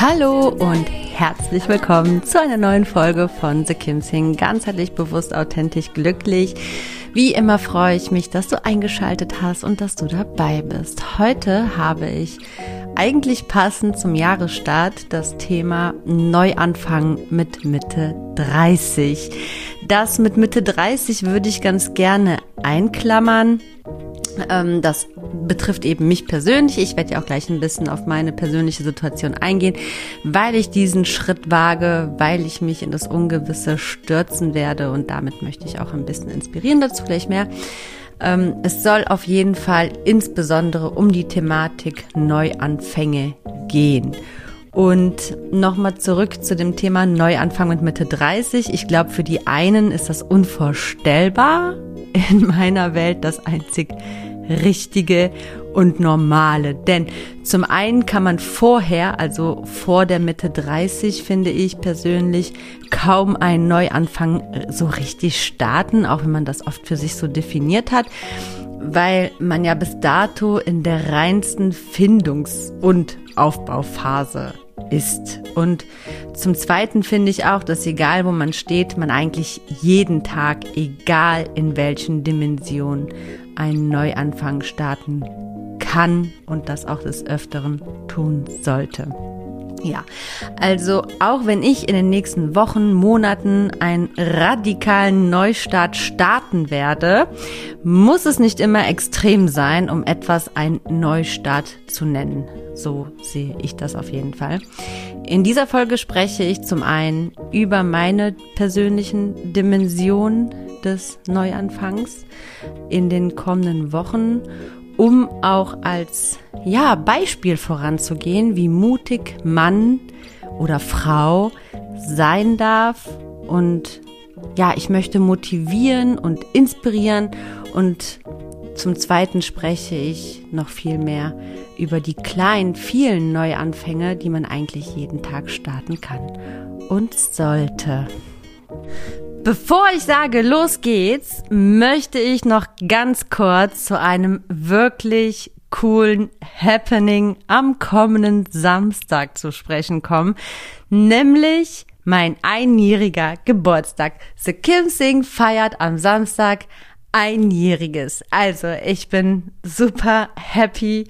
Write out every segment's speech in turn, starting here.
Hallo und herzlich willkommen zu einer neuen Folge von The Kim Sing. Ganzheitlich bewusst, authentisch, glücklich. Wie immer freue ich mich, dass du eingeschaltet hast und dass du dabei bist. Heute habe ich eigentlich passend zum Jahresstart das Thema Neuanfang mit Mitte 30. Das mit Mitte 30 würde ich ganz gerne einklammern. Ähm, das betrifft eben mich persönlich. Ich werde ja auch gleich ein bisschen auf meine persönliche Situation eingehen, weil ich diesen Schritt wage, weil ich mich in das Ungewisse stürzen werde und damit möchte ich auch ein bisschen inspirieren, dazu gleich mehr. Ähm, es soll auf jeden Fall insbesondere um die Thematik Neuanfänge gehen. Und nochmal zurück zu dem Thema Neuanfang mit Mitte 30. Ich glaube, für die einen ist das unvorstellbar. In meiner Welt das einzig richtige und normale. Denn zum einen kann man vorher, also vor der Mitte 30, finde ich persönlich, kaum einen Neuanfang so richtig starten, auch wenn man das oft für sich so definiert hat weil man ja bis dato in der reinsten Findungs- und Aufbauphase ist. Und zum Zweiten finde ich auch, dass egal wo man steht, man eigentlich jeden Tag, egal in welchen Dimensionen, einen Neuanfang starten kann und das auch des Öfteren tun sollte. Ja, also auch wenn ich in den nächsten Wochen, Monaten einen radikalen Neustart starten werde, muss es nicht immer extrem sein, um etwas ein Neustart zu nennen. So sehe ich das auf jeden Fall. In dieser Folge spreche ich zum einen über meine persönlichen Dimensionen des Neuanfangs in den kommenden Wochen, um auch als ja, Beispiel voranzugehen, wie mutig Mann oder Frau sein darf und ja, ich möchte motivieren und inspirieren und zum Zweiten spreche ich noch viel mehr über die kleinen, vielen Neuanfänge, die man eigentlich jeden Tag starten kann und sollte. Bevor ich sage, los geht's, möchte ich noch ganz kurz zu einem wirklich coolen Happening am kommenden Samstag zu sprechen kommen, nämlich mein einjähriger Geburtstag. The Kim Sing feiert am Samstag einjähriges. Also ich bin super happy,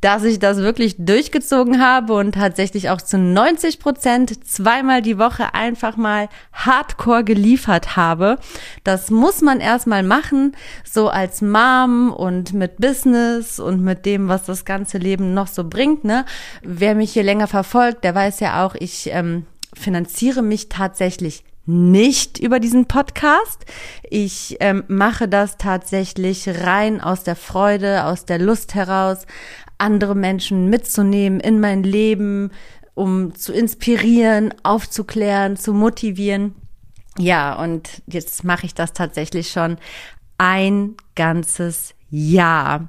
dass ich das wirklich durchgezogen habe und tatsächlich auch zu 90 Prozent zweimal die Woche einfach mal hardcore geliefert habe. Das muss man erstmal machen, so als Mom und mit Business und mit dem, was das ganze Leben noch so bringt. Ne? Wer mich hier länger verfolgt, der weiß ja auch, ich ähm, finanziere mich tatsächlich nicht über diesen Podcast. Ich ähm, mache das tatsächlich rein aus der Freude, aus der Lust heraus, andere Menschen mitzunehmen in mein Leben, um zu inspirieren, aufzuklären, zu motivieren. Ja, und jetzt mache ich das tatsächlich schon ein ganzes Jahr.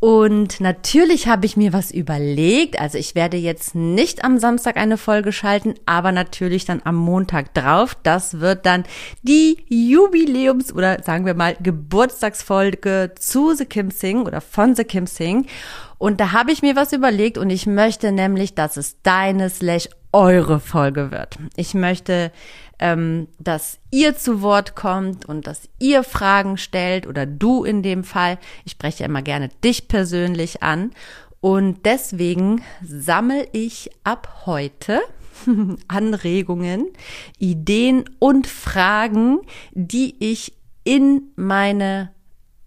Und natürlich habe ich mir was überlegt. Also ich werde jetzt nicht am Samstag eine Folge schalten, aber natürlich dann am Montag drauf. Das wird dann die Jubiläums- oder sagen wir mal Geburtstagsfolge zu The Kim Sing oder von The Kim Sing. Und da habe ich mir was überlegt und ich möchte nämlich, dass es deine slash eure Folge wird. Ich möchte ähm, dass ihr zu Wort kommt und dass ihr Fragen stellt oder du in dem Fall. Ich spreche immer gerne dich persönlich an. Und deswegen sammle ich ab heute Anregungen, Ideen und Fragen, die ich in meine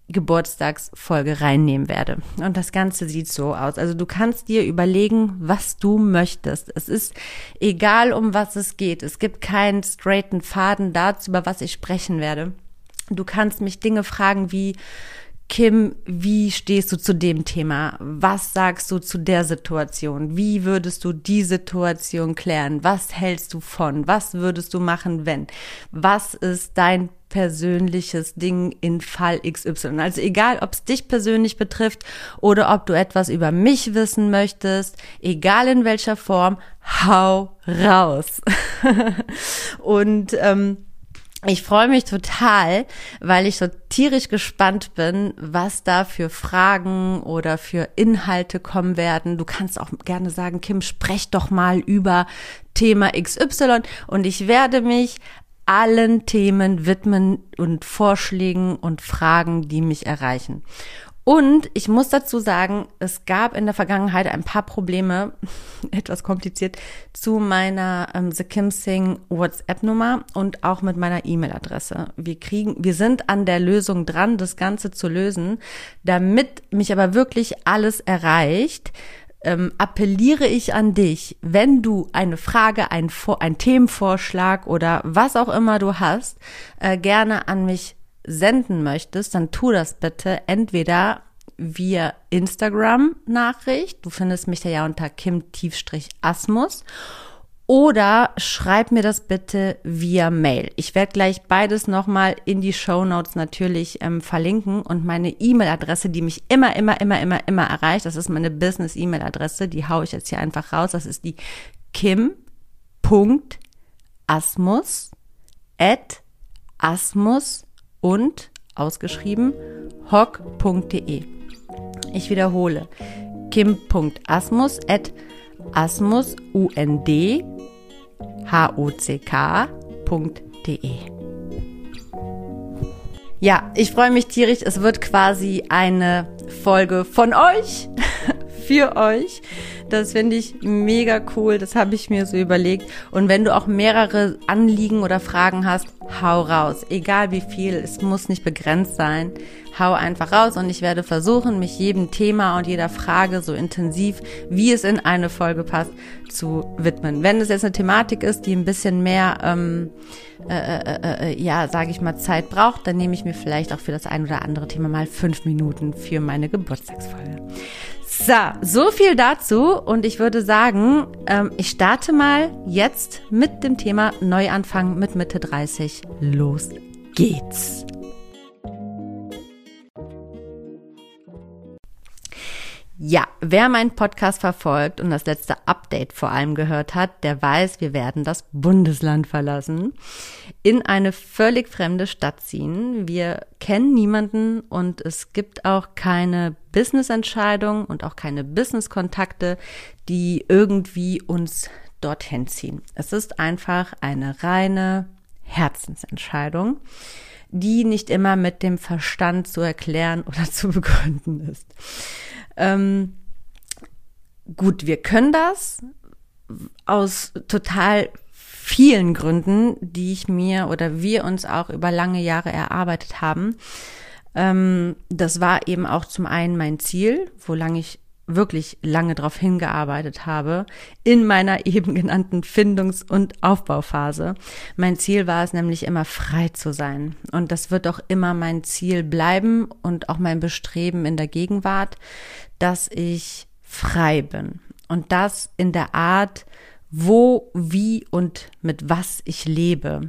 Geburtstagsfolge reinnehmen werde. Und das Ganze sieht so aus. Also du kannst dir überlegen, was du möchtest. Es ist egal, um was es geht. Es gibt keinen straighten Faden dazu, über was ich sprechen werde. Du kannst mich Dinge fragen wie, Kim, wie stehst du zu dem Thema? Was sagst du zu der Situation? Wie würdest du die Situation klären? Was hältst du von? Was würdest du machen, wenn? Was ist dein persönliches Ding in Fall XY? Also egal, ob es dich persönlich betrifft oder ob du etwas über mich wissen möchtest, egal in welcher Form, hau raus. Und ähm, ich freue mich total, weil ich so tierisch gespannt bin, was da für Fragen oder für Inhalte kommen werden. Du kannst auch gerne sagen, Kim, sprech doch mal über Thema XY und ich werde mich allen Themen widmen und Vorschlägen und Fragen, die mich erreichen. Und ich muss dazu sagen, es gab in der Vergangenheit ein paar Probleme, etwas kompliziert, zu meiner ähm, The Kim Sing WhatsApp-Nummer und auch mit meiner E-Mail-Adresse. Wir kriegen, wir sind an der Lösung dran, das Ganze zu lösen. Damit mich aber wirklich alles erreicht, ähm, appelliere ich an dich, wenn du eine Frage, ein, ein Themenvorschlag oder was auch immer du hast, äh, gerne an mich senden möchtest, dann tu das bitte entweder via Instagram Nachricht. Du findest mich da ja unter Kim-Asmus. Oder schreib mir das bitte via Mail. Ich werde gleich beides nochmal in die Show Notes natürlich ähm, verlinken und meine E-Mail-Adresse, die mich immer, immer, immer, immer, immer erreicht, das ist meine Business-E-Mail-Adresse, die haue ich jetzt hier einfach raus. Das ist die kim.asmus at asmus und ausgeschrieben hock.de. Ich wiederhole kim.asmus at asmus.und hock.de. Ja, ich freue mich tierisch. Es wird quasi eine Folge von euch, für euch. Das finde ich mega cool. Das habe ich mir so überlegt. Und wenn du auch mehrere Anliegen oder Fragen hast, hau raus. Egal wie viel, es muss nicht begrenzt sein. Hau einfach raus und ich werde versuchen, mich jedem Thema und jeder Frage so intensiv, wie es in eine Folge passt, zu widmen. Wenn es jetzt eine Thematik ist, die ein bisschen mehr, ähm, äh, äh, äh, ja, sage ich mal, Zeit braucht, dann nehme ich mir vielleicht auch für das ein oder andere Thema mal fünf Minuten für meine Geburtstagsfolge. So, so viel dazu und ich würde sagen, ähm, ich starte mal jetzt mit dem Thema Neuanfang mit Mitte 30. Los geht's. Ja, wer meinen Podcast verfolgt und das letzte Update vor allem gehört hat, der weiß, wir werden das Bundesland verlassen, in eine völlig fremde Stadt ziehen. Wir kennen niemanden und es gibt auch keine Business-Entscheidung und auch keine Business-Kontakte, die irgendwie uns dorthin ziehen. Es ist einfach eine reine Herzensentscheidung, die nicht immer mit dem Verstand zu erklären oder zu begründen ist. Ähm, gut, wir können das aus total vielen Gründen, die ich mir oder wir uns auch über lange Jahre erarbeitet haben. Ähm, das war eben auch zum einen mein Ziel, wo lange ich wirklich lange darauf hingearbeitet habe, in meiner eben genannten Findungs- und Aufbauphase. Mein Ziel war es nämlich immer frei zu sein. Und das wird auch immer mein Ziel bleiben und auch mein Bestreben in der Gegenwart, dass ich frei bin. Und das in der Art, wo, wie und mit was ich lebe,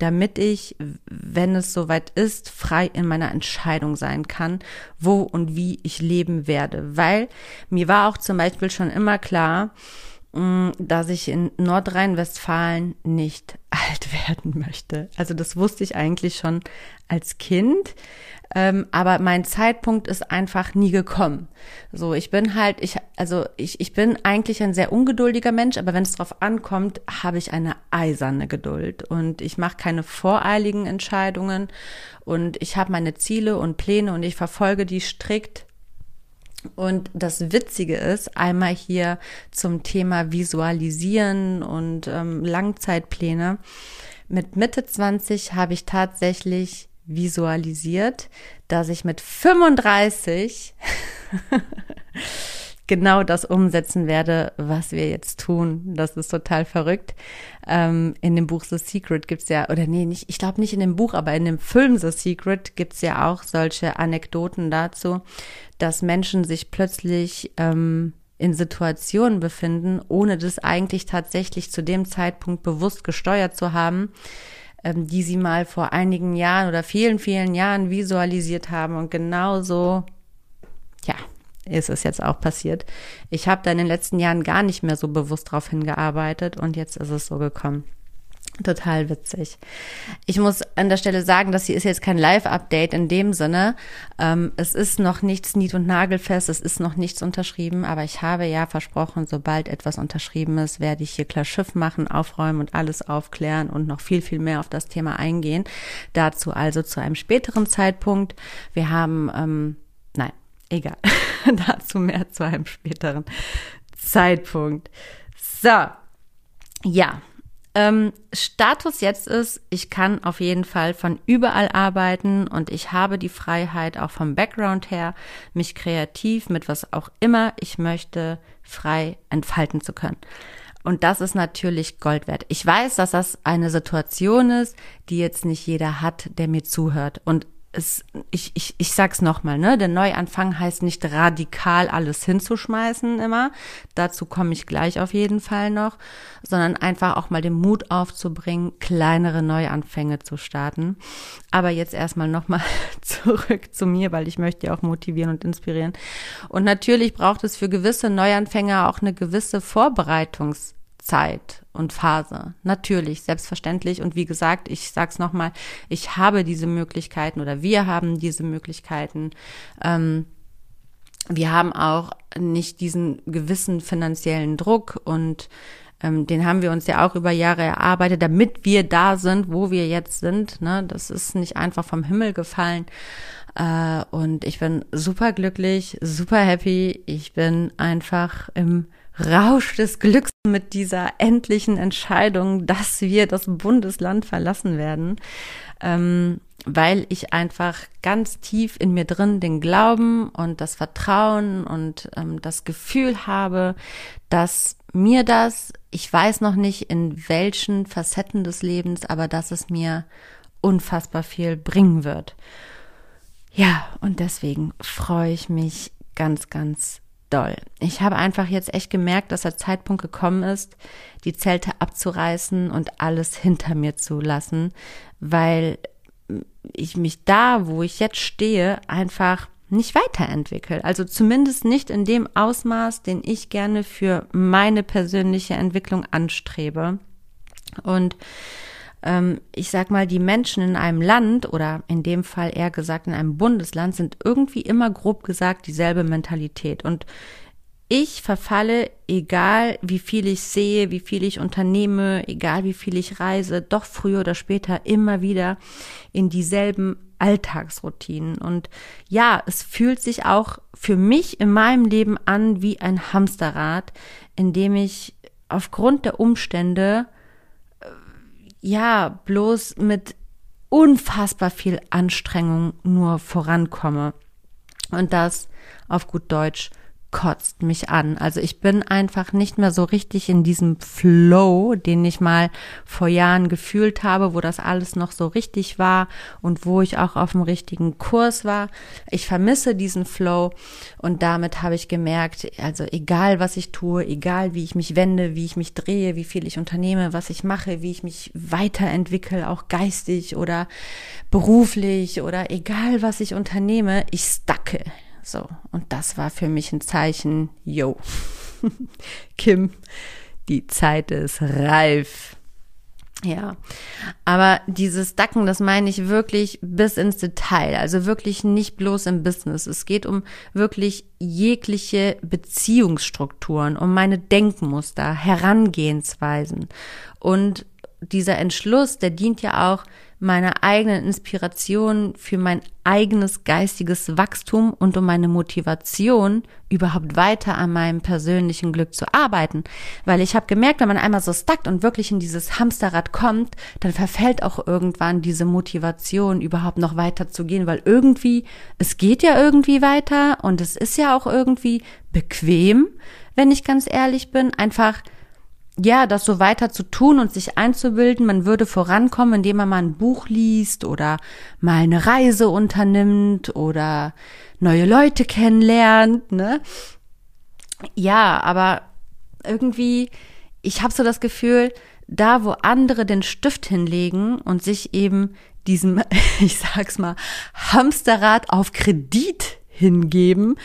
damit ich, wenn es soweit ist, frei in meiner Entscheidung sein kann, wo und wie ich leben werde. Weil mir war auch zum Beispiel schon immer klar, dass ich in Nordrhein-Westfalen nicht alt werden möchte. Also das wusste ich eigentlich schon als Kind, ähm, aber mein Zeitpunkt ist einfach nie gekommen. So, ich bin halt, ich, also ich, ich bin eigentlich ein sehr ungeduldiger Mensch, aber wenn es drauf ankommt, habe ich eine eiserne Geduld und ich mache keine voreiligen Entscheidungen und ich habe meine Ziele und Pläne und ich verfolge die strikt Und das Witzige ist, einmal hier zum Thema Visualisieren und ähm, Langzeitpläne. Mit Mitte 20 habe ich tatsächlich visualisiert, dass ich mit 35 genau das umsetzen werde, was wir jetzt tun. Das ist total verrückt. Ähm, in dem Buch The Secret gibt's ja, oder nee, nicht, ich glaube nicht in dem Buch, aber in dem Film The Secret gibt's ja auch solche Anekdoten dazu, dass Menschen sich plötzlich ähm, in Situationen befinden, ohne das eigentlich tatsächlich zu dem Zeitpunkt bewusst gesteuert zu haben, ähm, die sie mal vor einigen Jahren oder vielen, vielen Jahren visualisiert haben und genauso, ja, ist es jetzt auch passiert. Ich habe da in den letzten Jahren gar nicht mehr so bewusst drauf hingearbeitet und jetzt ist es so gekommen. Total witzig. Ich muss an der Stelle sagen, dass hier ist jetzt kein Live-Update in dem Sinne. Ähm, es ist noch nichts nied- und nagelfest, es ist noch nichts unterschrieben, aber ich habe ja versprochen, sobald etwas unterschrieben ist, werde ich hier klar Schiff machen, aufräumen und alles aufklären und noch viel, viel mehr auf das Thema eingehen. Dazu also zu einem späteren Zeitpunkt. Wir haben, ähm, nein, egal. Dazu mehr zu einem späteren Zeitpunkt. So, ja. Ähm, Status jetzt ist, ich kann auf jeden Fall von überall arbeiten und ich habe die Freiheit, auch vom Background her, mich kreativ mit was auch immer ich möchte, frei entfalten zu können. Und das ist natürlich Gold wert. Ich weiß, dass das eine Situation ist, die jetzt nicht jeder hat, der mir zuhört. Und es, ich, ich, ich sag's nochmal, ne? Der Neuanfang heißt nicht radikal alles hinzuschmeißen immer. Dazu komme ich gleich auf jeden Fall noch, sondern einfach auch mal den Mut aufzubringen, kleinere Neuanfänge zu starten. Aber jetzt erstmal nochmal zurück zu mir, weil ich möchte ja auch motivieren und inspirieren. Und natürlich braucht es für gewisse Neuanfänger auch eine gewisse Vorbereitungs Zeit und Phase. Natürlich, selbstverständlich. Und wie gesagt, ich sage es nochmal, ich habe diese Möglichkeiten oder wir haben diese Möglichkeiten. Ähm, wir haben auch nicht diesen gewissen finanziellen Druck und ähm, den haben wir uns ja auch über Jahre erarbeitet, damit wir da sind, wo wir jetzt sind. Ne? Das ist nicht einfach vom Himmel gefallen. Äh, und ich bin super glücklich, super happy. Ich bin einfach im Rausch des Glücks mit dieser endlichen Entscheidung, dass wir das Bundesland verlassen werden, ähm, weil ich einfach ganz tief in mir drin den Glauben und das Vertrauen und ähm, das Gefühl habe, dass mir das, ich weiß noch nicht in welchen Facetten des Lebens, aber dass es mir unfassbar viel bringen wird. Ja, und deswegen freue ich mich ganz, ganz doll. Ich habe einfach jetzt echt gemerkt, dass der Zeitpunkt gekommen ist, die Zelte abzureißen und alles hinter mir zu lassen, weil ich mich da, wo ich jetzt stehe, einfach nicht weiterentwickle. Also zumindest nicht in dem Ausmaß, den ich gerne für meine persönliche Entwicklung anstrebe. Und ähm, ich sag mal, die Menschen in einem Land oder in dem Fall eher gesagt in einem Bundesland sind irgendwie immer grob gesagt dieselbe Mentalität. Und ich verfalle, egal wie viel ich sehe, wie viel ich unternehme, egal wie viel ich reise, doch früher oder später immer wieder in dieselben Alltagsroutinen. Und ja, es fühlt sich auch für mich in meinem Leben an wie ein Hamsterrad, in dem ich aufgrund der Umstände ja, bloß mit unfassbar viel Anstrengung nur vorankomme. Und das auf gut Deutsch kotzt mich an. Also ich bin einfach nicht mehr so richtig in diesem Flow, den ich mal vor Jahren gefühlt habe, wo das alles noch so richtig war und wo ich auch auf dem richtigen Kurs war. Ich vermisse diesen Flow und damit habe ich gemerkt, also egal was ich tue, egal wie ich mich wende, wie ich mich drehe, wie viel ich unternehme, was ich mache, wie ich mich weiterentwickle, auch geistig oder beruflich oder egal was ich unternehme, ich stacke. So, und das war für mich ein Zeichen, yo, Kim, die Zeit ist reif. Ja, aber dieses Dacken, das meine ich wirklich bis ins Detail, also wirklich nicht bloß im Business. Es geht um wirklich jegliche Beziehungsstrukturen, um meine Denkmuster, Herangehensweisen. Und dieser Entschluss, der dient ja auch meine eigenen Inspirationen für mein eigenes geistiges Wachstum und um meine Motivation überhaupt weiter an meinem persönlichen Glück zu arbeiten. Weil ich habe gemerkt, wenn man einmal so stackt und wirklich in dieses Hamsterrad kommt, dann verfällt auch irgendwann diese Motivation überhaupt noch weiter zu gehen, weil irgendwie, es geht ja irgendwie weiter und es ist ja auch irgendwie bequem, wenn ich ganz ehrlich bin, einfach ja, das so weiter zu tun und sich einzubilden, man würde vorankommen, indem man mal ein Buch liest oder mal eine Reise unternimmt oder neue Leute kennenlernt, ne? Ja, aber irgendwie, ich habe so das Gefühl, da wo andere den Stift hinlegen und sich eben diesem, ich sag's mal, Hamsterrad auf Kredit hingeben,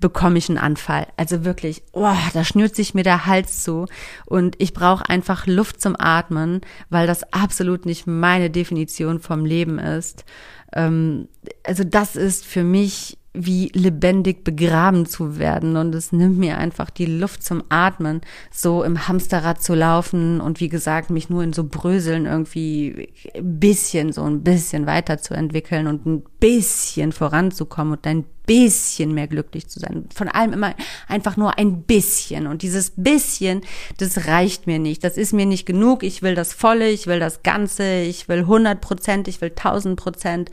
bekomme ich einen Anfall. Also wirklich, oh, da schnürt sich mir der Hals zu und ich brauche einfach Luft zum Atmen, weil das absolut nicht meine Definition vom Leben ist. Ähm, also das ist für mich wie lebendig begraben zu werden und es nimmt mir einfach die Luft zum Atmen, so im Hamsterrad zu laufen und wie gesagt, mich nur in so Bröseln irgendwie ein bisschen, so ein bisschen weiterzuentwickeln und ein bisschen voranzukommen und ein bisschen mehr glücklich zu sein. Von allem immer einfach nur ein bisschen. Und dieses bisschen, das reicht mir nicht. Das ist mir nicht genug. Ich will das Volle, ich will das Ganze, ich will 100 Prozent, ich will 1000 Prozent.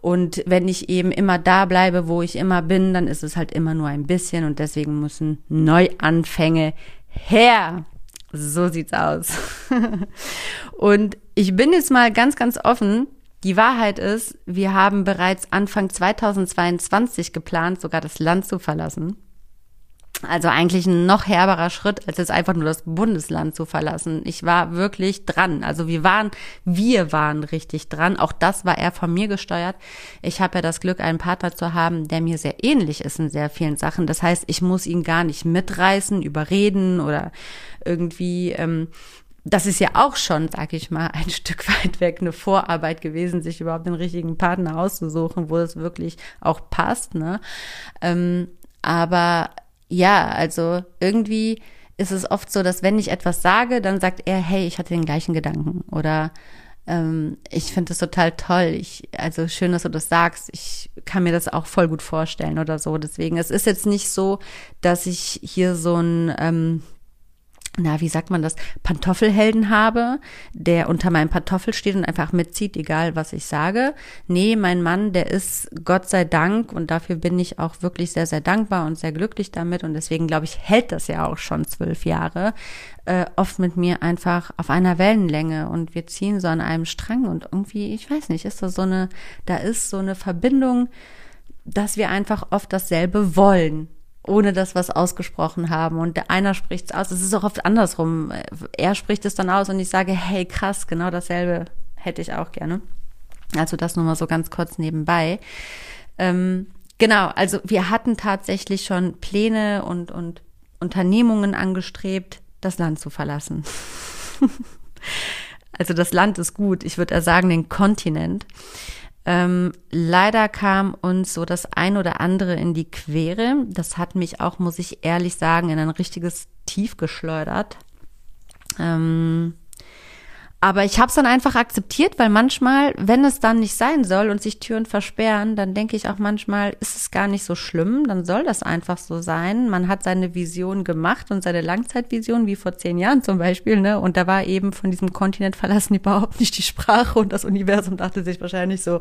Und wenn ich eben immer da bleibe, wo ich immer bin, dann ist es halt immer nur ein bisschen und deswegen müssen Neuanfänge her. So sieht's aus. und ich bin jetzt mal ganz, ganz offen. Die Wahrheit ist, wir haben bereits Anfang 2022 geplant, sogar das Land zu verlassen. Also eigentlich ein noch herberer Schritt, als jetzt einfach nur das Bundesland zu verlassen. Ich war wirklich dran. Also wir waren, wir waren richtig dran. Auch das war er von mir gesteuert. Ich habe ja das Glück, einen Partner zu haben, der mir sehr ähnlich ist in sehr vielen Sachen. Das heißt, ich muss ihn gar nicht mitreißen, überreden oder irgendwie. Ähm, das ist ja auch schon, sag ich mal, ein Stück weit weg eine Vorarbeit gewesen, sich überhaupt den richtigen Partner auszusuchen, wo es wirklich auch passt. Ne? Ähm, aber ja, also irgendwie ist es oft so, dass wenn ich etwas sage, dann sagt er, hey, ich hatte den gleichen Gedanken oder ähm, ich finde das total toll. Ich, also schön, dass du das sagst. Ich kann mir das auch voll gut vorstellen oder so. Deswegen, es ist jetzt nicht so, dass ich hier so ein ähm, na, wie sagt man das, Pantoffelhelden habe, der unter meinem Pantoffel steht und einfach mitzieht, egal was ich sage. Nee, mein Mann, der ist Gott sei Dank und dafür bin ich auch wirklich sehr, sehr dankbar und sehr glücklich damit und deswegen glaube ich, hält das ja auch schon zwölf Jahre, äh, oft mit mir einfach auf einer Wellenlänge und wir ziehen so an einem Strang und irgendwie, ich weiß nicht, ist da so eine, da ist so eine Verbindung, dass wir einfach oft dasselbe wollen ohne dass es ausgesprochen haben. Und der einer spricht es aus. Es ist auch oft andersrum. Er spricht es dann aus und ich sage, hey, krass, genau dasselbe hätte ich auch gerne. Also das nur mal so ganz kurz nebenbei. Ähm, genau, also wir hatten tatsächlich schon Pläne und, und Unternehmungen angestrebt, das Land zu verlassen. also das Land ist gut, ich würde eher sagen den Kontinent. Ähm, leider kam uns so das ein oder andere in die Quere. Das hat mich auch, muss ich ehrlich sagen, in ein richtiges Tief geschleudert. Ähm, aber ich habe es dann einfach akzeptiert, weil manchmal, wenn es dann nicht sein soll und sich Türen versperren, dann denke ich auch manchmal, ist es gar nicht so schlimm, dann soll das einfach so sein. Man hat seine Vision gemacht und seine Langzeitvision, wie vor zehn Jahren zum Beispiel, ne? Und da war eben von diesem Kontinent verlassen überhaupt nicht die Sprache und das Universum dachte sich wahrscheinlich so,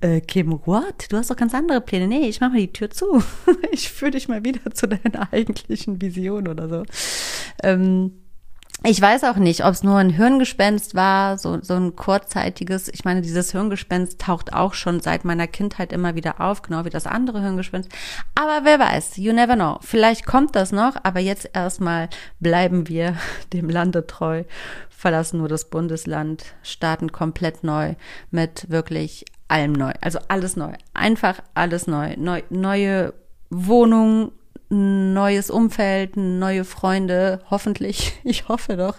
äh, Kim, what? Du hast doch ganz andere Pläne. Nee, ich mache mal die Tür zu. ich führe dich mal wieder zu deiner eigentlichen Vision oder so. Ähm, ich weiß auch nicht, ob es nur ein Hirngespenst war, so, so ein kurzzeitiges. Ich meine, dieses Hirngespenst taucht auch schon seit meiner Kindheit immer wieder auf, genau wie das andere Hirngespenst. Aber wer weiß, you never know. Vielleicht kommt das noch, aber jetzt erstmal bleiben wir dem Lande treu, verlassen nur das Bundesland, starten komplett neu mit wirklich allem neu. Also alles neu. Einfach alles neu. neu neue Wohnung, neues Umfeld, neue Freunde, hoffentlich, ich hoffe doch,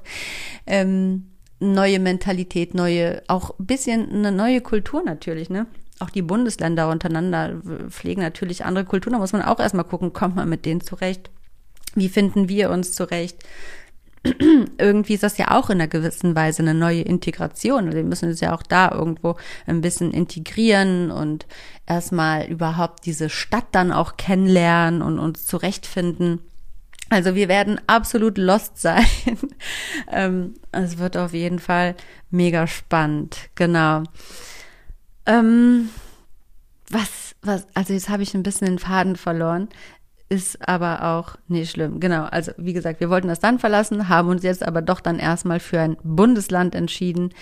ähm, neue Mentalität, neue, auch bisschen eine neue Kultur natürlich, ne? Auch die Bundesländer untereinander pflegen natürlich andere Kulturen, da muss man auch erstmal gucken, kommt man mit denen zurecht? Wie finden wir uns zurecht? irgendwie ist das ja auch in einer gewissen Weise eine neue Integration. Also wir müssen es ja auch da irgendwo ein bisschen integrieren und erstmal überhaupt diese Stadt dann auch kennenlernen und uns zurechtfinden. Also wir werden absolut lost sein. ähm, es wird auf jeden Fall mega spannend. Genau. Ähm, was, was, also jetzt habe ich ein bisschen den Faden verloren ist aber auch nicht schlimm. Genau, also wie gesagt, wir wollten das dann verlassen, haben uns jetzt aber doch dann erstmal für ein Bundesland entschieden.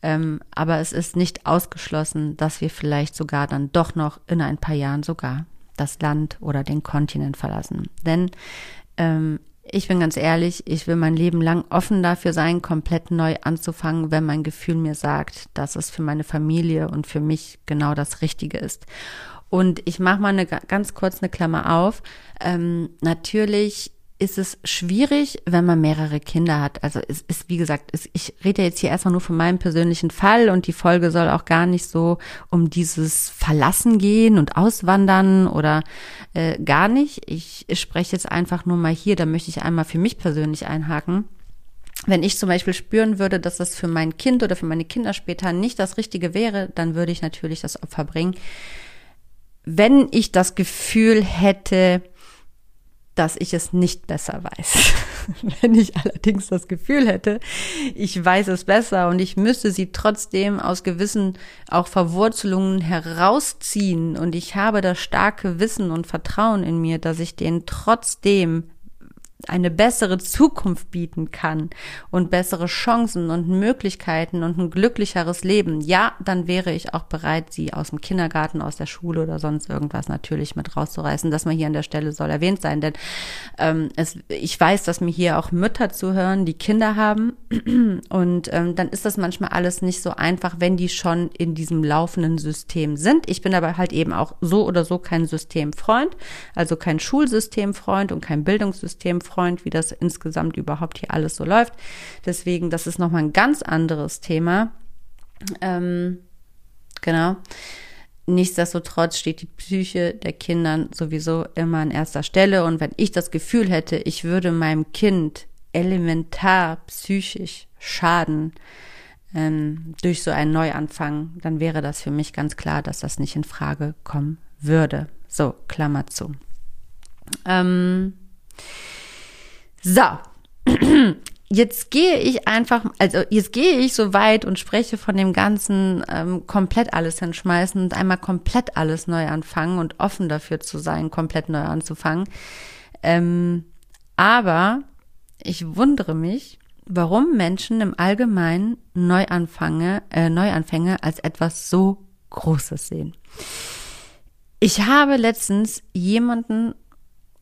Ähm, aber es ist nicht ausgeschlossen, dass wir vielleicht sogar dann doch noch in ein paar Jahren sogar das Land oder den Kontinent verlassen. Denn ähm, ich bin ganz ehrlich, ich will mein Leben lang offen dafür sein, komplett neu anzufangen, wenn mein Gefühl mir sagt, dass es für meine Familie und für mich genau das Richtige ist. Und ich mache mal eine ganz kurz eine Klammer auf. Ähm, natürlich ist es schwierig, wenn man mehrere Kinder hat. Also es ist, wie gesagt, es, ich rede jetzt hier erstmal nur von meinem persönlichen Fall und die Folge soll auch gar nicht so um dieses Verlassen gehen und Auswandern oder äh, gar nicht. Ich, ich spreche jetzt einfach nur mal hier, da möchte ich einmal für mich persönlich einhaken. Wenn ich zum Beispiel spüren würde, dass das für mein Kind oder für meine Kinder später nicht das Richtige wäre, dann würde ich natürlich das Opfer bringen wenn ich das Gefühl hätte, dass ich es nicht besser weiß. Wenn ich allerdings das Gefühl hätte, ich weiß es besser und ich müsste sie trotzdem aus gewissen auch Verwurzelungen herausziehen und ich habe das starke Wissen und Vertrauen in mir, dass ich den trotzdem eine bessere Zukunft bieten kann und bessere Chancen und Möglichkeiten und ein glücklicheres Leben, ja, dann wäre ich auch bereit, sie aus dem Kindergarten, aus der Schule oder sonst irgendwas natürlich mit rauszureißen. dass man hier an der Stelle soll erwähnt sein, denn ähm, es, ich weiß, dass mir hier auch Mütter zuhören, die Kinder haben und ähm, dann ist das manchmal alles nicht so einfach, wenn die schon in diesem laufenden System sind. Ich bin aber halt eben auch so oder so kein Systemfreund, also kein Schulsystemfreund und kein Bildungssystemfreund Freund, wie das insgesamt überhaupt hier alles so läuft. Deswegen, das ist nochmal ein ganz anderes Thema. Ähm, genau. Nichtsdestotrotz steht die Psyche der Kindern sowieso immer an erster Stelle. Und wenn ich das Gefühl hätte, ich würde meinem Kind elementar psychisch schaden ähm, durch so einen Neuanfang, dann wäre das für mich ganz klar, dass das nicht in Frage kommen würde. So, Klammer zu. Ähm, so. Jetzt gehe ich einfach, also jetzt gehe ich so weit und spreche von dem Ganzen ähm, komplett alles hinschmeißen und einmal komplett alles neu anfangen und offen dafür zu sein, komplett neu anzufangen. Ähm, aber ich wundere mich, warum Menschen im Allgemeinen Neuanfänge, äh, Neuanfänge als etwas so Großes sehen. Ich habe letztens jemanden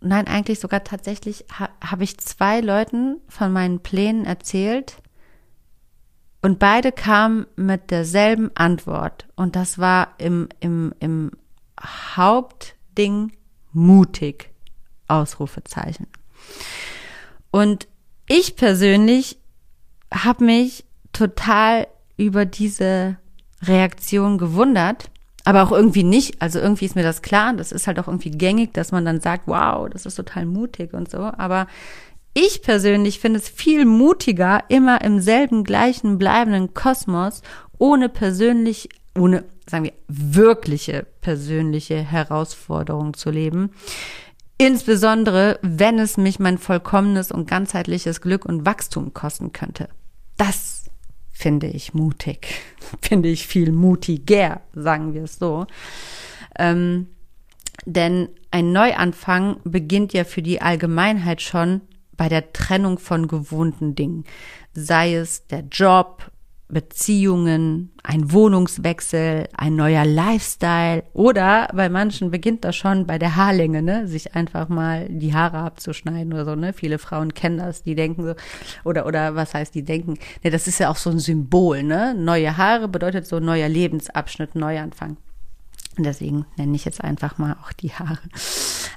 nein, eigentlich sogar tatsächlich ha, habe ich zwei Leuten von meinen Plänen erzählt und beide kamen mit derselben Antwort. Und das war im, im, im Hauptding mutig. Ausrufezeichen. Und ich persönlich habe mich total über diese Reaktion gewundert, aber auch irgendwie nicht. Also irgendwie ist mir das klar. Das ist halt auch irgendwie gängig, dass man dann sagt, wow, das ist total mutig und so. Aber ich persönlich finde es viel mutiger, immer im selben gleichen bleibenden Kosmos, ohne persönlich, ohne, sagen wir, wirkliche persönliche Herausforderung zu leben. Insbesondere, wenn es mich mein vollkommenes und ganzheitliches Glück und Wachstum kosten könnte. Das finde ich mutig. finde ich viel mutiger, sagen wir es so. Ähm, denn ein Neuanfang beginnt ja für die Allgemeinheit schon bei der Trennung von gewohnten Dingen. Sei es der Job, Beziehungen, ein Wohnungswechsel, ein neuer Lifestyle oder bei manchen beginnt das schon bei der Haarlänge, ne, sich einfach mal die Haare abzuschneiden oder so, ne? Viele Frauen kennen das, die denken so oder oder was heißt die denken, ne, das ist ja auch so ein Symbol, ne? Neue Haare bedeutet so neuer Lebensabschnitt, Neuanfang. Und deswegen nenne ich jetzt einfach mal auch die Haare.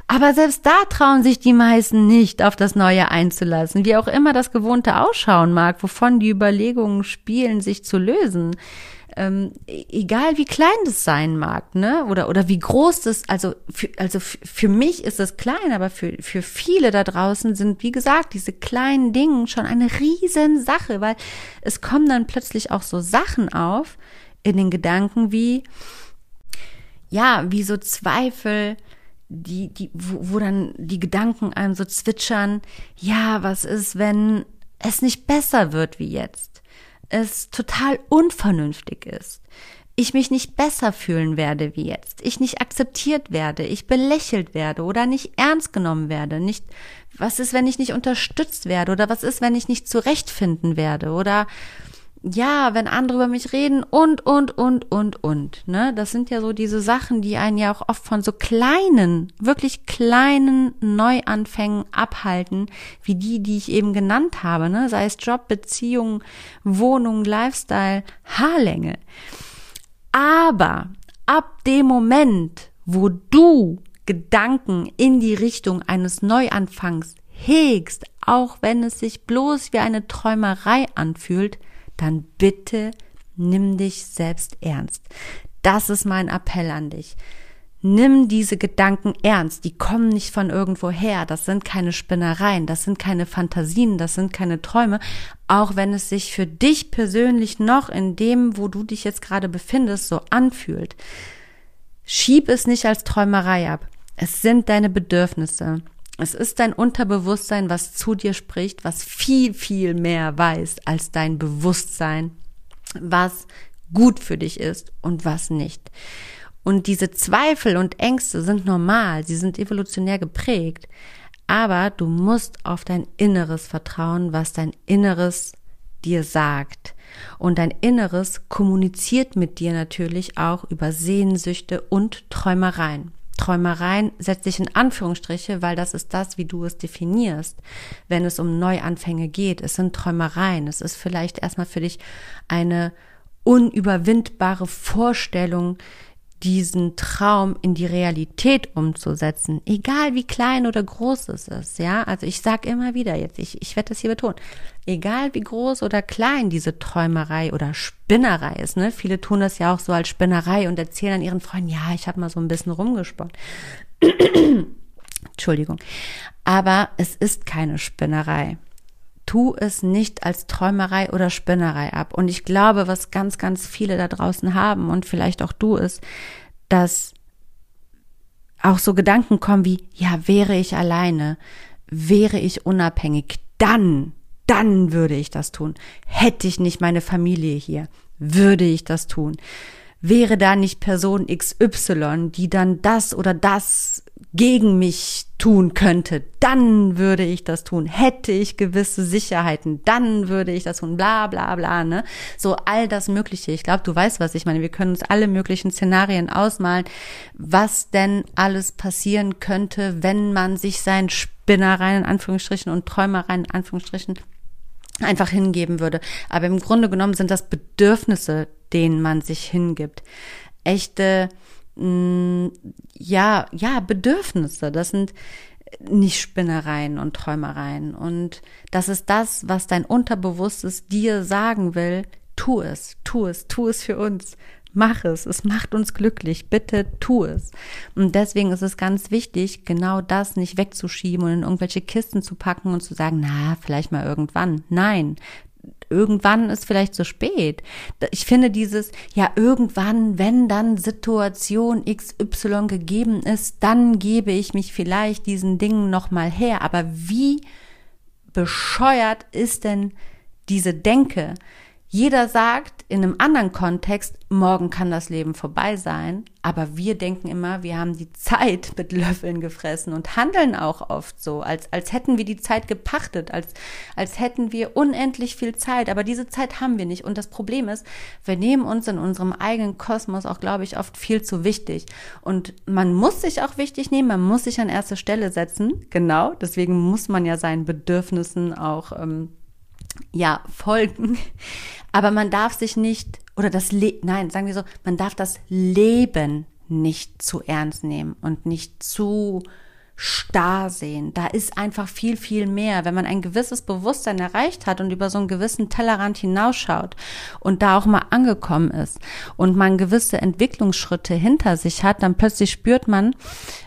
Aber selbst da trauen sich die meisten nicht, auf das Neue einzulassen, wie auch immer das Gewohnte ausschauen mag, wovon die Überlegungen spielen, sich zu lösen. ähm, e-, egal wie klein das sein mag, ne, oder, oder wie groß das, also, für, also für mich ist es klein, aber für, für viele da draußen sind, wie gesagt, diese kleinen Dinge schon eine riesen Sache, weil es kommen dann plötzlich auch so Sachen auf in den Gedanken wie, ja, wie so Zweifel, die, die, wo, wo dann die Gedanken einem so zwitschern, ja, was ist, wenn es nicht besser wird wie jetzt? Es total unvernünftig ist. Ich mich nicht besser fühlen werde wie jetzt. Ich nicht akzeptiert werde. Ich belächelt werde oder nicht ernst genommen werde. Nicht, was ist, wenn ich nicht unterstützt werde? Oder was ist, wenn ich nicht zurechtfinden werde? Oder, ja, wenn andere über mich reden und, und, und, und, und. Ne? Das sind ja so diese Sachen, die einen ja auch oft von so kleinen, wirklich kleinen Neuanfängen abhalten, wie die, die ich eben genannt habe, ne? sei es Job, Beziehung, Wohnung, Lifestyle, Haarlänge. Aber ab dem Moment, wo du Gedanken in die Richtung eines Neuanfangs hegst, auch wenn es sich bloß wie eine Träumerei anfühlt, dann bitte nimm dich selbst ernst. Das ist mein Appell an dich. Nimm diese Gedanken ernst. Die kommen nicht von irgendwo her. Das sind keine Spinnereien. Das sind keine Fantasien. Das sind keine Träume. Auch wenn es sich für dich persönlich noch in dem, wo du dich jetzt gerade befindest, so anfühlt. Schieb es nicht als Träumerei ab. Es sind deine Bedürfnisse. Es ist dein Unterbewusstsein, was zu dir spricht, was viel, viel mehr weiß als dein Bewusstsein, was gut für dich ist und was nicht. Und diese Zweifel und Ängste sind normal, sie sind evolutionär geprägt, aber du musst auf dein Inneres vertrauen, was dein Inneres dir sagt. Und dein Inneres kommuniziert mit dir natürlich auch über Sehnsüchte und Träumereien. Träumereien setze ich in Anführungsstriche, weil das ist das, wie du es definierst, wenn es um Neuanfänge geht. Es sind Träumereien. Es ist vielleicht erstmal für dich eine unüberwindbare Vorstellung, diesen Traum in die Realität umzusetzen, egal wie klein oder groß es ist, ja. Also ich sag immer wieder jetzt, ich, ich werde das hier betonen, egal wie groß oder klein diese Träumerei oder Spinnerei ist, ne? Viele tun das ja auch so als Spinnerei und erzählen an ihren Freunden, ja, ich habe mal so ein bisschen rumgesponnen. Entschuldigung. Aber es ist keine Spinnerei tu es nicht als Träumerei oder Spinnerei ab. Und ich glaube, was ganz, ganz viele da draußen haben und vielleicht auch du ist, dass auch so Gedanken kommen wie, ja, wäre ich alleine, wäre ich unabhängig, dann, dann würde ich das tun. Hätte ich nicht meine Familie hier, würde ich das tun. Wäre da nicht Person XY, die dann das oder das gegen mich tun könnte, dann würde ich das tun. Hätte ich gewisse Sicherheiten, dann würde ich das tun. Bla bla bla, ne? So all das Mögliche. Ich glaube, du weißt, was ich meine. Wir können uns alle möglichen Szenarien ausmalen, was denn alles passieren könnte, wenn man sich sein Spinnereien in Anführungsstrichen und Träumereien in Anführungsstrichen einfach hingeben würde. Aber im Grunde genommen sind das Bedürfnisse, denen man sich hingibt. Echte mh, ja, ja, Bedürfnisse. Das sind nicht Spinnereien und Träumereien. Und das ist das, was dein Unterbewusstes dir sagen will. Tu es, tu es, tu es für uns. Mach es, es macht uns glücklich. Bitte tu es. Und deswegen ist es ganz wichtig, genau das nicht wegzuschieben und in irgendwelche Kisten zu packen und zu sagen, na, vielleicht mal irgendwann. Nein, irgendwann ist vielleicht zu spät. Ich finde dieses, ja, irgendwann, wenn dann Situation XY gegeben ist, dann gebe ich mich vielleicht diesen Dingen nochmal her. Aber wie bescheuert ist denn diese Denke? Jeder sagt in einem anderen Kontext, morgen kann das Leben vorbei sein, aber wir denken immer, wir haben die Zeit mit Löffeln gefressen und handeln auch oft so, als, als hätten wir die Zeit gepachtet, als, als hätten wir unendlich viel Zeit, aber diese Zeit haben wir nicht. Und das Problem ist, wir nehmen uns in unserem eigenen Kosmos auch, glaube ich, oft viel zu wichtig. Und man muss sich auch wichtig nehmen, man muss sich an erste Stelle setzen, genau, deswegen muss man ja seinen Bedürfnissen auch ähm, ja folgen. Aber man darf sich nicht, oder das, Le nein, sagen wir so, man darf das Leben nicht zu ernst nehmen und nicht zu starr sehen. Da ist einfach viel, viel mehr. Wenn man ein gewisses Bewusstsein erreicht hat und über so einen gewissen Tellerrand hinausschaut und da auch mal angekommen ist und man gewisse Entwicklungsschritte hinter sich hat, dann plötzlich spürt man,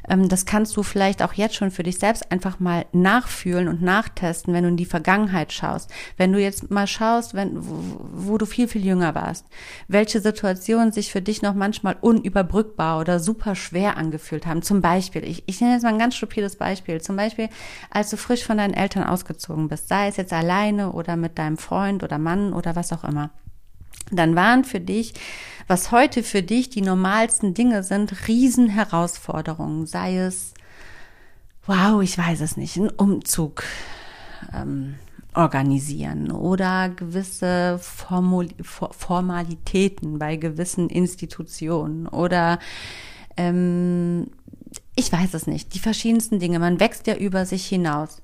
ähm, das kannst du vielleicht auch jetzt schon für dich selbst einfach mal nachfühlen und nachtesten, wenn du in die Vergangenheit schaust. Wenn du jetzt mal schaust, wenn, wo, du viel, viel jünger warst, welche Situationen sich für dich noch manchmal unüberbrückbar oder super schwer angefühlt haben. Zum Beispiel, ich, ich nenne jetzt mal ein ganz stupides Beispiel. Zum Beispiel, als du frisch von deinen Eltern ausgezogen bist, sei es jetzt alleine oder mit deinem Freund oder Mann oder was auch immer. Dann waren für dich, was heute für dich die normalsten Dinge sind, Riesenherausforderungen. Sei es, wow, ich weiß es nicht, ein Umzug. Ähm, organisieren oder gewisse Formul Formalitäten bei gewissen Institutionen oder ähm, ich weiß es nicht, die verschiedensten Dinge. Man wächst ja über sich hinaus.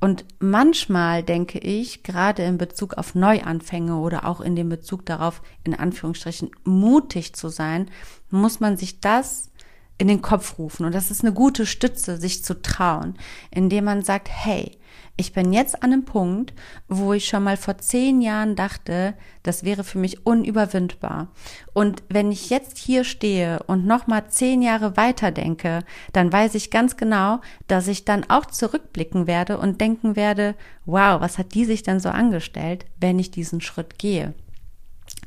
Und manchmal denke ich, gerade in Bezug auf Neuanfänge oder auch in dem Bezug darauf, in Anführungsstrichen, mutig zu sein, muss man sich das in den Kopf rufen. Und das ist eine gute Stütze, sich zu trauen, indem man sagt, hey, ich bin jetzt an einem Punkt, wo ich schon mal vor zehn Jahren dachte, das wäre für mich unüberwindbar. Und wenn ich jetzt hier stehe und noch mal zehn Jahre weiter denke, dann weiß ich ganz genau, dass ich dann auch zurückblicken werde und denken werde, wow, was hat die sich denn so angestellt, wenn ich diesen Schritt gehe?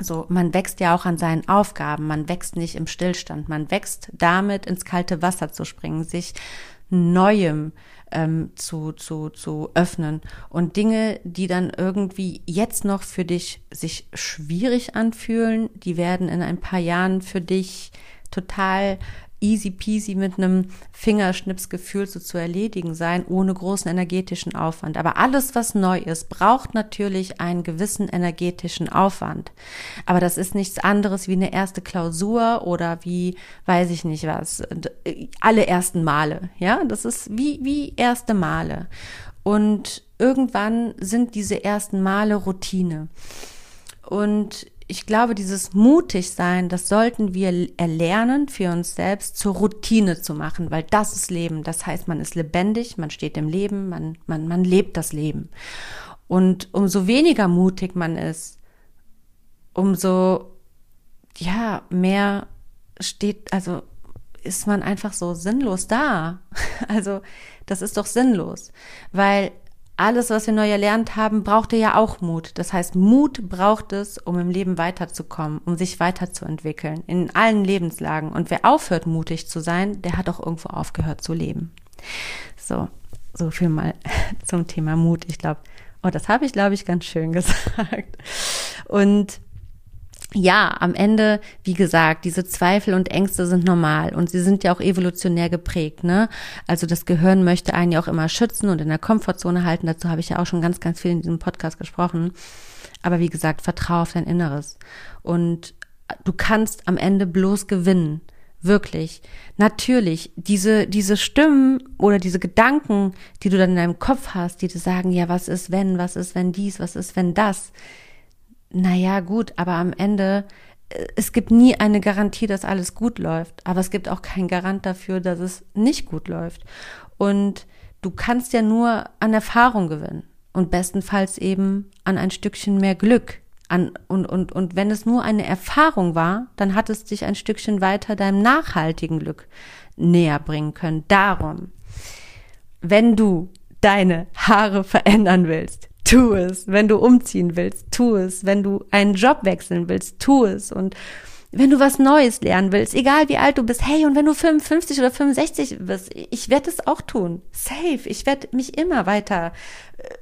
So, man wächst ja auch an seinen Aufgaben, man wächst nicht im Stillstand, man wächst damit ins kalte Wasser zu springen, sich Neuem ähm, zu, zu, zu öffnen. Und Dinge, die dann irgendwie jetzt noch für dich sich schwierig anfühlen, die werden in ein paar Jahren für dich total easy peasy mit einem Fingerschnipsgefühl so zu erledigen sein, ohne großen energetischen Aufwand. Aber alles, was neu ist, braucht natürlich einen gewissen energetischen Aufwand. Aber das ist nichts anderes wie eine erste Klausur oder wie, weiß ich nicht was, alle ersten Male. Ja, das ist wie, wie erste Male. Und irgendwann sind diese ersten Male Routine. Und ich glaube, dieses mutig sein, das sollten wir erlernen, für uns selbst zur Routine zu machen, weil das ist Leben. Das heißt, man ist lebendig, man steht im Leben, man, man, man lebt das Leben. Und umso weniger mutig man ist, umso, ja, mehr steht, also ist man einfach so sinnlos da. Also, das ist doch sinnlos, weil alles, was wir neu erlernt haben, brauchte ja auch Mut. Das heißt, Mut braucht es, um im Leben weiterzukommen, um sich weiterzuentwickeln, in allen Lebenslagen. Und wer aufhört, mutig zu sein, der hat auch irgendwo aufgehört zu leben. So, so viel mal zum Thema Mut. Ich glaube, oh, das habe ich, glaube ich, ganz schön gesagt. Und ja, am Ende, wie gesagt, diese Zweifel und Ängste sind normal und sie sind ja auch evolutionär geprägt, ne? Also das Gehirn möchte einen ja auch immer schützen und in der Komfortzone halten. Dazu habe ich ja auch schon ganz, ganz viel in diesem Podcast gesprochen. Aber wie gesagt, vertraue auf dein Inneres. Und du kannst am Ende bloß gewinnen. Wirklich. Natürlich, diese, diese Stimmen oder diese Gedanken, die du dann in deinem Kopf hast, die dir sagen, ja, was ist wenn, was ist wenn dies, was ist wenn das, naja, gut, aber am Ende, äh, es gibt nie eine Garantie, dass alles gut läuft, aber es gibt auch keinen Garant dafür, dass es nicht gut läuft. Und du kannst ja nur an Erfahrung gewinnen und bestenfalls eben an ein Stückchen mehr Glück. An, und, und, und wenn es nur eine Erfahrung war, dann hat es dich ein Stückchen weiter deinem nachhaltigen Glück näher bringen können. Darum, wenn du deine Haare verändern willst, tu es. Wenn du umziehen willst, tu es. Wenn du einen Job wechseln willst, tu es. Und wenn du was Neues lernen willst, egal wie alt du bist, hey, und wenn du 55 oder 65 bist, ich werde es auch tun. Safe. Ich werde mich immer weiter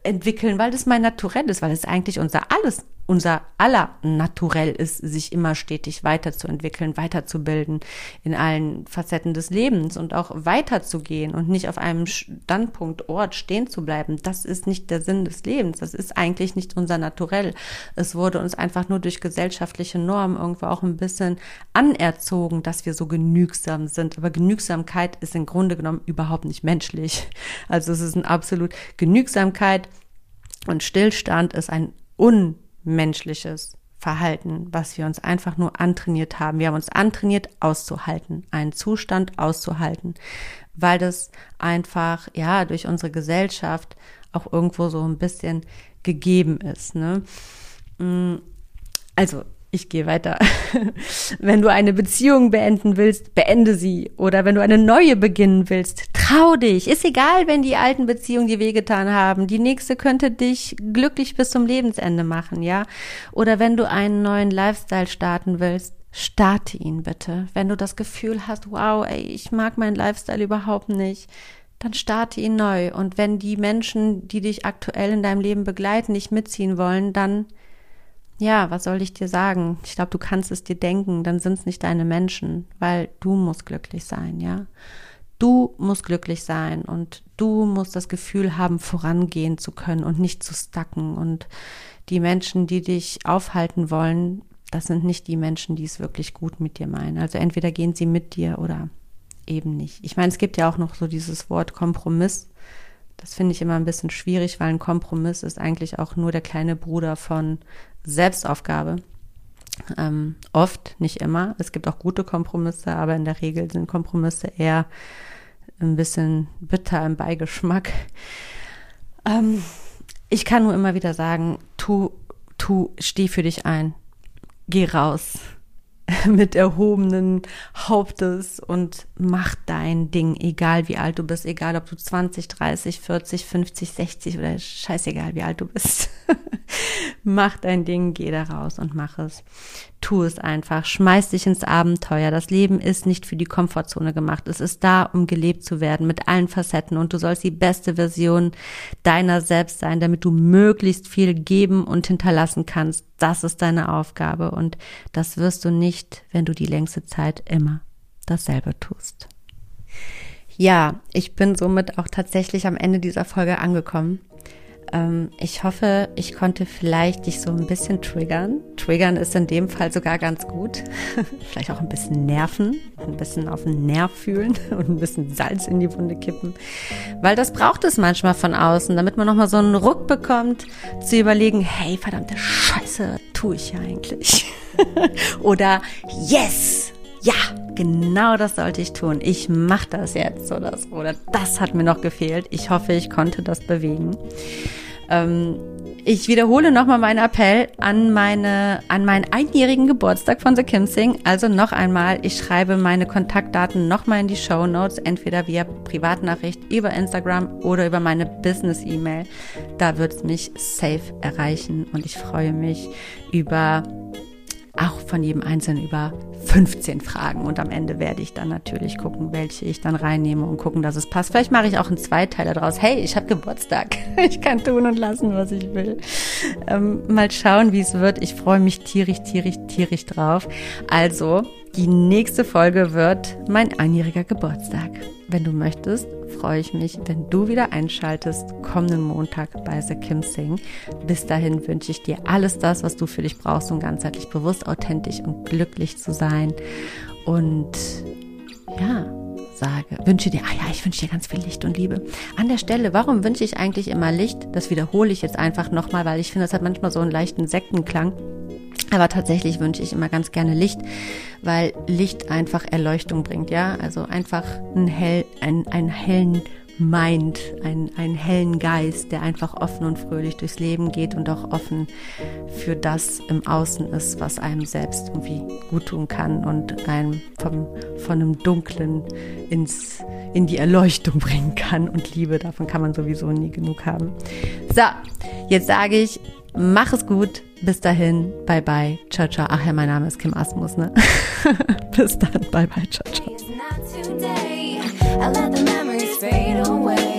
entwickeln, weil das mein Naturell ist, weil es eigentlich unser alles unser aller Naturell ist, sich immer stetig weiterzuentwickeln, weiterzubilden in allen Facetten des Lebens und auch weiterzugehen und nicht auf einem Standpunkt, Ort stehen zu bleiben. Das ist nicht der Sinn des Lebens. Das ist eigentlich nicht unser Naturell. Es wurde uns einfach nur durch gesellschaftliche Normen irgendwo auch ein bisschen anerzogen, dass wir so genügsam sind. Aber Genügsamkeit ist im Grunde genommen überhaupt nicht menschlich. Also es ist ein absolut Genügsamkeit und Stillstand ist ein un menschliches Verhalten, was wir uns einfach nur antrainiert haben. Wir haben uns antrainiert, auszuhalten, einen Zustand auszuhalten, weil das einfach, ja, durch unsere Gesellschaft auch irgendwo so ein bisschen gegeben ist. Ne? Mm, also ich gehe weiter. wenn du eine Beziehung beenden willst, beende sie. Oder wenn du eine neue beginnen willst, trau dich. Ist egal, wenn die alten Beziehungen dir wehgetan haben. Die nächste könnte dich glücklich bis zum Lebensende machen, ja? Oder wenn du einen neuen Lifestyle starten willst, starte ihn bitte. Wenn du das Gefühl hast, wow, ey, ich mag meinen Lifestyle überhaupt nicht, dann starte ihn neu. Und wenn die Menschen, die dich aktuell in deinem Leben begleiten, nicht mitziehen wollen, dann ja, was soll ich dir sagen? Ich glaube, du kannst es dir denken, dann sind es nicht deine Menschen, weil du musst glücklich sein, ja. Du musst glücklich sein und du musst das Gefühl haben, vorangehen zu können und nicht zu stacken. Und die Menschen, die dich aufhalten wollen, das sind nicht die Menschen, die es wirklich gut mit dir meinen. Also entweder gehen sie mit dir oder eben nicht. Ich meine, es gibt ja auch noch so dieses Wort Kompromiss. Das finde ich immer ein bisschen schwierig, weil ein Kompromiss ist eigentlich auch nur der kleine Bruder von Selbstaufgabe. Ähm, oft, nicht immer. Es gibt auch gute Kompromisse, aber in der Regel sind Kompromisse eher ein bisschen bitter im Beigeschmack. Ähm, ich kann nur immer wieder sagen, tu, tu, steh für dich ein. Geh raus. mit erhobenen Hauptes und mach dein Ding, egal wie alt du bist, egal ob du 20, 30, 40, 50, 60 oder scheißegal wie alt du bist. mach dein Ding, geh da raus und mach es. Tu es einfach, schmeiß dich ins Abenteuer. Das Leben ist nicht für die Komfortzone gemacht. Es ist da, um gelebt zu werden mit allen Facetten und du sollst die beste Version deiner selbst sein, damit du möglichst viel geben und hinterlassen kannst. Das ist deine Aufgabe und das wirst du nicht, wenn du die längste Zeit immer dasselbe tust. Ja, ich bin somit auch tatsächlich am Ende dieser Folge angekommen. Ähm, ich hoffe, ich konnte vielleicht dich so ein bisschen triggern. Triggern ist in dem Fall sogar ganz gut. vielleicht auch ein bisschen nerven, ein bisschen auf den Nerv fühlen und ein bisschen Salz in die Wunde kippen. Weil das braucht es manchmal von außen, damit man nochmal so einen Ruck bekommt, zu überlegen, hey, verdammte Scheiße, tue ich ja eigentlich. Oder yes, ja, genau das sollte ich tun. Ich mache das jetzt oder so. Oder das hat mir noch gefehlt. Ich hoffe, ich konnte das bewegen. Ähm, ich wiederhole nochmal meinen Appell an meine, an meinen einjährigen Geburtstag von The Kim Sing. Also noch einmal, ich schreibe meine Kontaktdaten nochmal in die Show Notes, entweder via Privatnachricht über Instagram oder über meine Business-E-Mail. Da wird es mich safe erreichen und ich freue mich über auch von jedem Einzelnen über 15 Fragen. Und am Ende werde ich dann natürlich gucken, welche ich dann reinnehme und gucken, dass es passt. Vielleicht mache ich auch einen Zweiteiler draus. Hey, ich habe Geburtstag. Ich kann tun und lassen, was ich will. Ähm, mal schauen, wie es wird. Ich freue mich tierisch, tierisch, tierisch drauf. Also, die nächste Folge wird mein einjähriger Geburtstag. Wenn du möchtest, freue ich mich, wenn du wieder einschaltest, kommenden Montag bei The Kim Sing. Bis dahin wünsche ich dir alles das, was du für dich brauchst, um ganzheitlich bewusst, authentisch und glücklich zu sein. Und ja, sage, wünsche dir, ah ja, ich wünsche dir ganz viel Licht und Liebe. An der Stelle, warum wünsche ich eigentlich immer Licht? Das wiederhole ich jetzt einfach nochmal, weil ich finde, das hat manchmal so einen leichten Sektenklang. Aber tatsächlich wünsche ich immer ganz gerne Licht, weil Licht einfach Erleuchtung bringt, ja. Also einfach einen, hell, einen, einen hellen Mind, einen, einen hellen Geist, der einfach offen und fröhlich durchs Leben geht und auch offen für das im Außen ist, was einem selbst irgendwie gut tun kann und einem vom, von einem Dunklen ins, in die Erleuchtung bringen kann. Und Liebe, davon kann man sowieso nie genug haben. So, jetzt sage ich, Mach es gut. Bis dahin. Bye bye. Ciao, ciao. Ach ja, mein Name ist Kim Asmus, ne? Bis dann. Bye bye. Ciao, ciao. I let the memories fade away.